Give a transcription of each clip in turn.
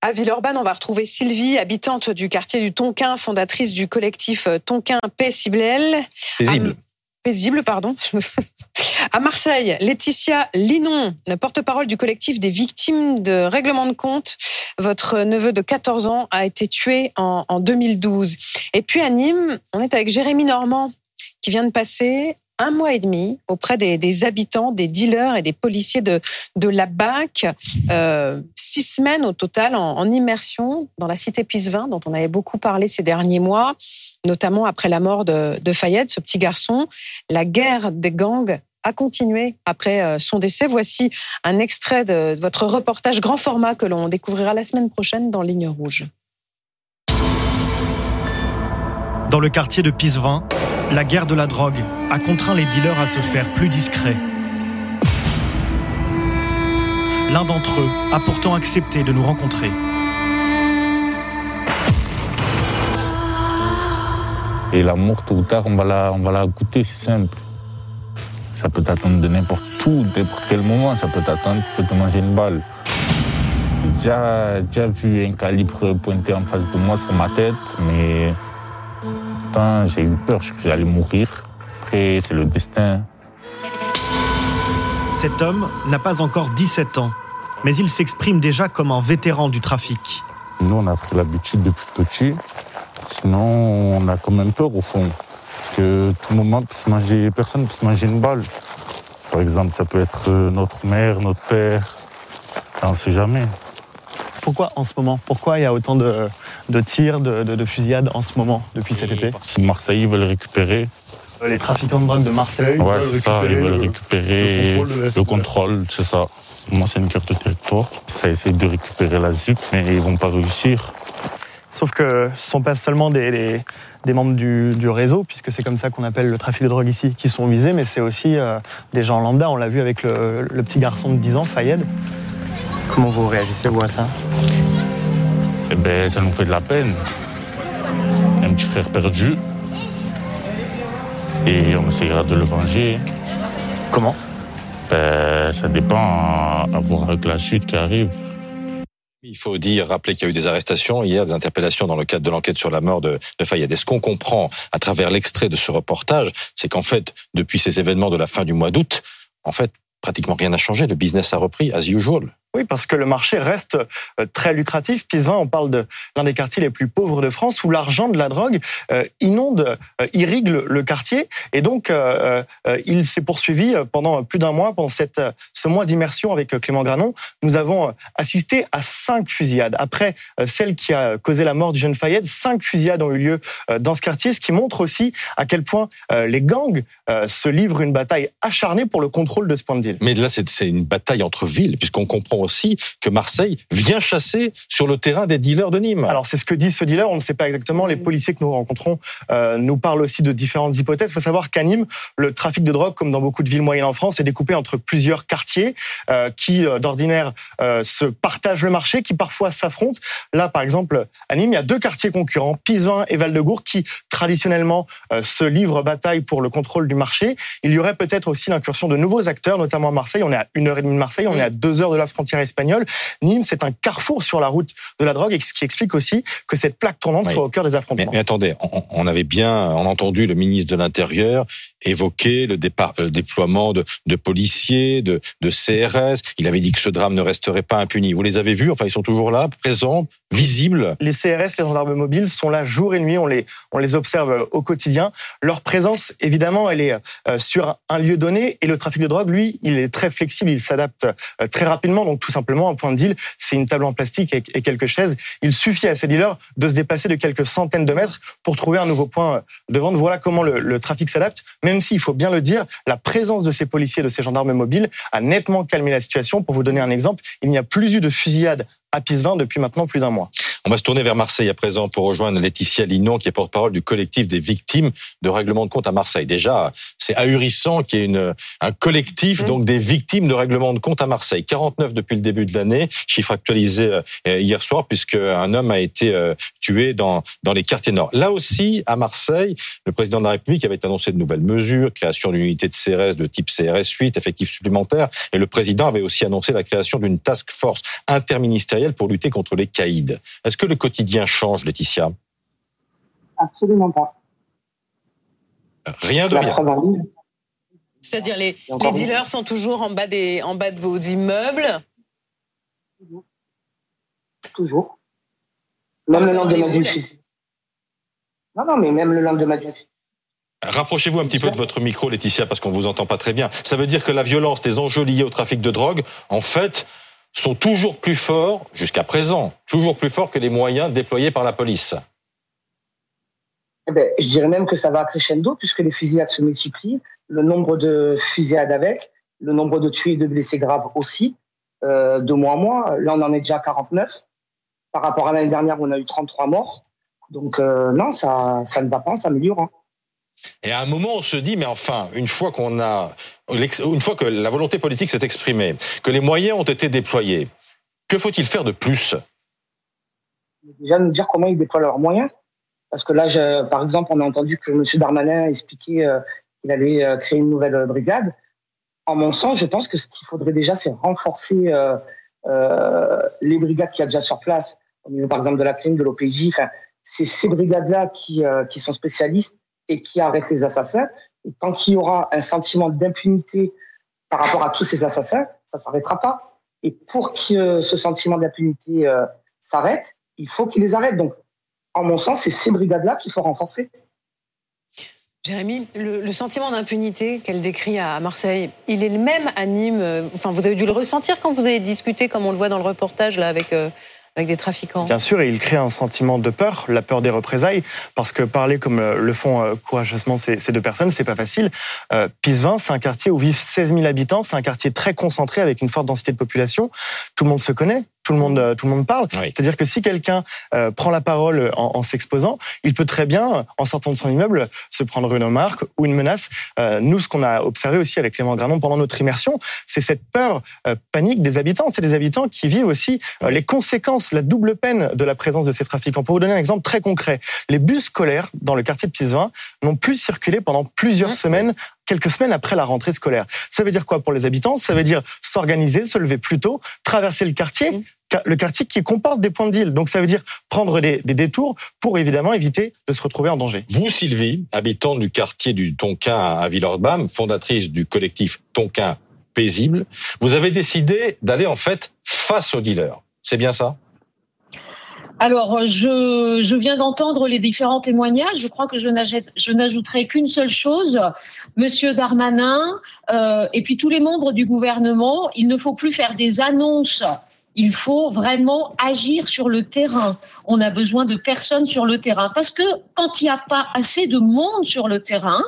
À Villeurbanne, on va retrouver Sylvie, habitante du quartier du Tonquin, fondatrice du collectif euh, Tonquin Paisible. Paisible. paisible, pardon. À Marseille, Laetitia Linon, porte-parole du collectif des victimes de règlement de compte. Votre neveu de 14 ans a été tué en, en 2012. Et puis à Nîmes, on est avec Jérémy Normand, qui vient de passer un mois et demi auprès des, habitants, des dealers et des policiers de, de la BAC. Euh, six semaines au total en, immersion dans la cité Pisevin, dont on avait beaucoup parlé ces derniers mois, notamment après la mort de, de Fayette, ce petit garçon. La guerre des gangs a continué après euh, son décès. Voici un extrait de votre reportage grand format que l'on découvrira la semaine prochaine dans Ligne Rouge. Dans le quartier de Pisevin, la guerre de la drogue a contraint les dealers à se faire plus discrets. L'un d'entre eux a pourtant accepté de nous rencontrer. Et la mort, tôt ou tard, on va la, on va goûter, c'est simple. Ça peut t'attendre de n'importe où, n'importe quel moment, ça peut t'attendre, tu peux te manger une balle. J'ai déjà, déjà vu un calibre pointé en face de moi sur ma tête, mais j'ai eu peur que j'allais mourir. Après, c'est le destin. Cet homme n'a pas encore 17 ans, mais il s'exprime déjà comme un vétéran du trafic. Nous, on a pris l'habitude depuis petit. Sinon, on a quand même peur au fond. Parce que tout moment, peut se manger, personne peut se manger une balle. Par exemple, ça peut être euh, notre mère, notre père. On ne sait jamais. Pourquoi en ce moment Pourquoi il y a autant de, tirs, de, fusillades en ce moment, depuis cet été Marseille veulent récupérer. Les trafiquants de drogue de Marseille ouais, c'est ça, ils veulent récupérer le contrôle, c'est ça. Moi, c'est une carte de territoire. Ça essaie de récupérer la ZUP, mais ils vont pas réussir. Sauf que ce ne sont pas seulement des, membres du, réseau, puisque c'est comme ça qu'on appelle le trafic de drogue ici, qui sont visés, mais c'est aussi euh, des gens lambda. On l'a vu avec le, le, petit garçon de 10 ans, Fayed, Comment vous réagissez, vous, à ça? Eh ben, ça nous fait de la peine. Un petit frère perdu. Et on essaiera de le venger. Comment? Ben, Ça dépend à voir avec la suite qui arrive. Il faut dire, rappeler qu'il y a eu des arrestations hier, des interpellations dans le cadre de l'enquête sur la mort de, de Fayed. Et ce qu'on comprend à travers l'extrait de ce reportage, c'est qu'en fait, depuis ces événements de la fin du mois d'août, en fait, pratiquement rien n'a changé. Le business a repris as usual. Oui, parce que le marché reste euh, très lucratif. Pisevin, on parle de l'un des quartiers les plus pauvres de France où l'argent de la drogue euh, inonde, euh, irrigue le quartier. Et donc, il s'est poursuivi pendant plus d'un mois, pendant ce mois d'immersion avec Clément Granon. Nous avons assisté à cinq fusillades. Après celle qui a causé la mort du jeune Fayette, cinq fusillades ont eu lieu dans ce quartier, ce qui montre aussi à quel point les gangs se livrent une bataille acharnée pour le contrôle de ce point de deal. Mais là, c'est une bataille entre villes, puisqu'on comprend aussi que Marseille vient chasser sur le terrain des dealers de Nîmes. Alors c'est ce que dit ce dealer, on ne sait pas exactement. Les policiers que nous rencontrons euh, nous parlent aussi de différentes hypothèses. Il faut savoir qu'à Nîmes, le trafic de drogue, comme dans beaucoup de villes moyennes en France, est découpé entre plusieurs quartiers euh, qui, euh, d'ordinaire, se partagent le marché, qui parfois s'affrontent. Là, par exemple, à Nîmes, il y a deux quartiers concurrents, Pisevin et Val-de-Gour, qui traditionnellement se livrent bataille pour le contrôle du marché. Il y aurait peut-être aussi l'incursion de nouveaux acteurs, notamment à Marseille. On est à une heure et demie de Marseille, on est à deux heures de la frontière espagnole Nîmes, c'est un carrefour sur la route de la drogue, et ce qui explique aussi que cette plaque tournante soit au cœur des affrontements. Mais, attendez, on, avait bien entendu le ministre de l'Intérieur évoquer le, déploiement de, policiers, de, CRS. Il avait dit que ce drame ne resterait pas impuni. Vous les avez vus? Enfin, ils sont toujours là, présents, visibles? Les CRS, les gendarmes mobiles, sont là jour et nuit. On les, on les observe au quotidien. Leur présence, évidemment, elle est euh, sur un lieu donné. Et le trafic de drogue, lui, il est très flexible. Il s'adapte euh, très rapidement. Donc, tout simplement, un point de deal, c'est une table en plastique et, quelques chaises. Il suffit à ces dealers de se déplacer de quelques centaines de mètres pour trouver un nouveau point de vente. Voilà comment le, trafic s'adapte, même s'il faut bien le dire, la présence de ces policiers, de ces gendarmes mobiles a nettement calmé la situation. Pour vous donner un exemple, il n'y a plus eu de fusillade à Pisevin depuis maintenant plus d'un mois. On va se tourner vers Marseille à présent pour rejoindre Laetitia Linon, qui est porte-parole du collectif des victimes de règlement de compte à Marseille. Déjà, c'est ahurissant qu'il y ait une, un collectif donc des victimes de règlement de compte à Marseille. 49 depuis le début de l'année, chiffre actualisé euh, hier soir, puisque un homme a été euh, tué dans, dans les quartiers nord. Là aussi, à Marseille, le président de la République avait annoncé de nouvelles mesures, création d'une unité de CRS de type CRS 8, effectifs supplémentaires, et le président avait aussi annoncé la création d'une task force interministérielle pour lutter contre les caïds. Est-ce que le quotidien change, Laetitia Absolument pas. Rien de rien. C'est-à-dire les, les dealers sont toujours en bas, des, en bas de vos immeubles Toujours. Toujours. Même le lendemain d'une. Non, non, mais même le lendemain d'une. Rapprochez-vous un petit peu de votre micro, Laetitia, parce qu'on vous entend pas très bien. Ça veut dire que la violence, les enjeux liés au trafic de drogue, en fait, sont toujours plus forts, jusqu'à présent, toujours plus forts que les moyens déployés par la police. Eh ben, je dirais même que ça va crescendo puisque les fusillades se multiplient, le nombre de fusillades avec, le nombre de tués et de blessés graves aussi, euh, de mois en mois. Là, on en est déjà à 49. Par rapport à l'année dernière, on a eu 33 morts. Donc euh, non, ça, ne va pas, ça s'améliore. Hein. Et à un moment, on se dit, mais enfin, une fois qu'on a, une fois que la volonté politique s'est exprimée, que les moyens ont été déployés, que faut-il faire de plus? Déjà nous dire comment ils déploient leurs moyens. Parce que là, par exemple, on a entendu que M. Darmanin expliquait euh, qu'il allait euh, créer une nouvelle brigade. En mon sens, je pense que ce qu'il faudrait déjà, c'est renforcer euh, euh, les brigades qu'il y a déjà sur place, au niveau par exemple de la crime, de l'OPJ. Enfin, c'est ces brigades-là qui, euh, qui sont spécialistes et qui arrêtent les assassins. Et quand il y aura un sentiment d'impunité par rapport à tous ces assassins, ça s'arrêtera pas. Et pour que ce sentiment d'impunité euh, s'arrête, il faut qu'ils les arrêtent. Donc, en mon sens, c'est ces brigades-là qu'il faut renforcer. Jérémy, le, sentiment d'impunité qu'elle décrit à Marseille, il est le même à Nîmes. euh, Enfin, vous avez dû le ressentir quand vous avez discuté, comme on le voit dans le reportage là, avec euh, avec des trafiquants. Bien sûr, et il crée un sentiment de peur, la peur des représailles, parce que parler comme euh, le font euh, courageusement ces, deux personnes, c'est pas facile. Euh, Pisevin, c'est un quartier où vivent 16 000 habitants, c'est un quartier très concentré avec une forte densité de population. Tout le monde se connaît. Tout le monde, euh, tout le monde parle. Oui. C'est-à-dire que si quelqu'un euh, prend la parole en, en s'exposant, il peut très bien, en sortant de son immeuble, se prendre une remarque ou une menace. Euh, nous, ce qu'on a observé aussi avec Clément Granon pendant notre immersion, c'est cette peur, euh, panique des habitants. C'est des habitants qui vivent aussi euh, les conséquences, la double peine de la présence de ces trafiquants. Pour vous donner un exemple très concret, les bus scolaires dans le quartier de Pisevin n'ont plus circulé pendant plusieurs Mmh. semaines quelques semaines après la rentrée scolaire. Ça veut dire quoi pour les habitants? Ça veut dire s'organiser, se lever plus tôt, traverser le quartier, Mmh. Le quartier qui comporte des points de deal. Donc ça veut dire prendre des, des détours pour évidemment éviter de se retrouver en danger. Vous, Sylvie, habitante du quartier du Tonkin à Villeurbanne, fondatrice du collectif Tonkin Paisible, vous avez décidé d'aller en fait face aux dealers. C'est bien ça? Alors, je, je viens d'entendre les différents témoignages. Je crois que je n'ajouterai qu'une seule chose. Monsieur Darmanin euh, et puis tous les membres du gouvernement, il ne faut plus faire des annonces. Il faut vraiment agir sur le terrain. On a besoin de personnes sur le terrain parce que quand il n'y a pas assez de monde sur le terrain,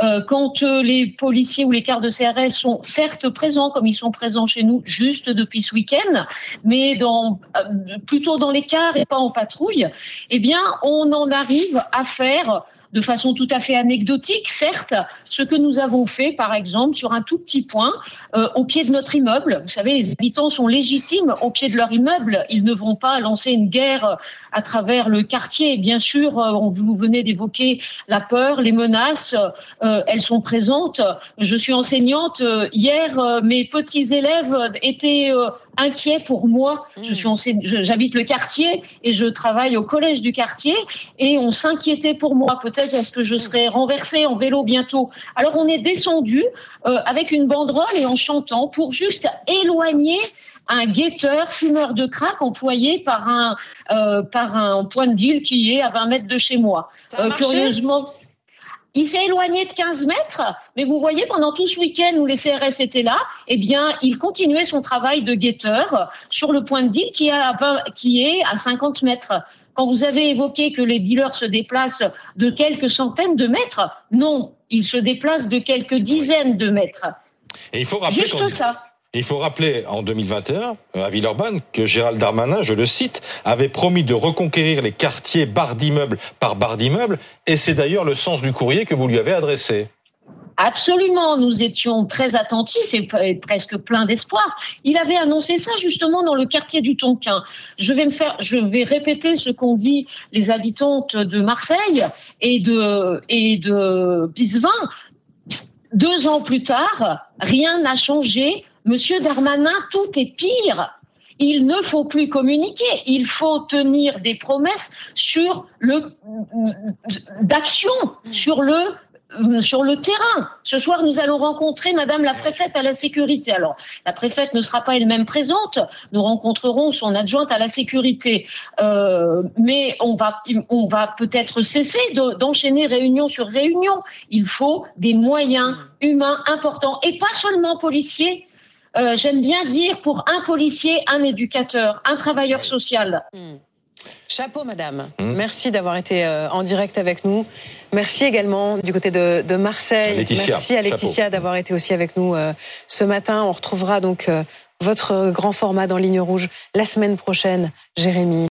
euh, quand euh, les policiers ou les quarts de CRS sont certes présents comme ils sont présents chez nous juste depuis ce week-end, mais dans, euh, plutôt dans les cars et pas en patrouille, eh bien, on en arrive à faire de façon tout à fait anecdotique, certes, ce que nous avons fait, par exemple, sur un tout petit point, euh, au pied de notre immeuble. Vous savez, les habitants sont légitimes au pied de leur immeuble. Ils ne vont pas lancer une guerre à travers le quartier. Bien sûr, euh, on, vous venez d'évoquer la peur, les menaces, euh, elles sont présentes. Je suis enseignante. Euh, Hier, euh, mes petits élèves étaient euh, inquiets pour moi. Je suis j'habite le quartier et je travaille au collège du quartier et on s'inquiétait pour moi. Peut-être est-ce que je serai renversée en vélo bientôt. Alors on est descendu euh, avec une banderole et en chantant pour juste éloigner un guetteur fumeur de crack employé par un euh, par un point de deal qui est à 20 mètres de chez moi. Ça a Euh, curieusement. Il s'est éloigné de 15 mètres, mais vous voyez, pendant tout ce week-end où les CRS étaient là, eh bien, il continuait son travail de guetteur sur le point de deal qui est à, 20 qui est à 50 mètres. Quand vous avez évoqué que les dealers se déplacent de quelques centaines de mètres, non, ils se déplacent de quelques dizaines de mètres. Et il faut rappeler Juste ça. Il faut rappeler en 2021 euh, à Villeurbanne que Gérald Darmanin, je le cite, avait promis de reconquérir les quartiers barres d'immeubles par barres d'immeubles, et c'est d'ailleurs le sens du courrier que vous lui avez adressé. Absolument, nous étions très attentifs et, presque pleins d'espoir. Il avait annoncé ça justement dans le quartier du Tonkin. Je vais me faire, je vais répéter ce qu'ont dit les habitantes de Marseille et de et de Bisvin. Deux ans plus tard, rien n'a changé. Monsieur Darmanin, tout est pire. Il ne faut plus communiquer. Il faut tenir des promesses sur le d'action, sur le sur le terrain. Ce soir, nous allons rencontrer Madame la préfète à la sécurité. Alors, la préfète ne sera pas elle-même présente. Nous rencontrerons son adjointe à la sécurité. Euh, mais on va, on va peut-être cesser d'enchaîner réunion sur réunion. Il faut des moyens humains importants et pas seulement policiers. Euh, j'aime bien dire pour un policier, un éducateur, un travailleur social. Chapeau, madame. Hmm. Merci d'avoir été euh, en direct avec nous. Merci également du côté de, Marseille. Merci à Laetitia d'avoir été aussi avec nous euh, ce matin. On retrouvera donc euh, votre grand format dans Ligne Rouge la semaine prochaine, Jérémy.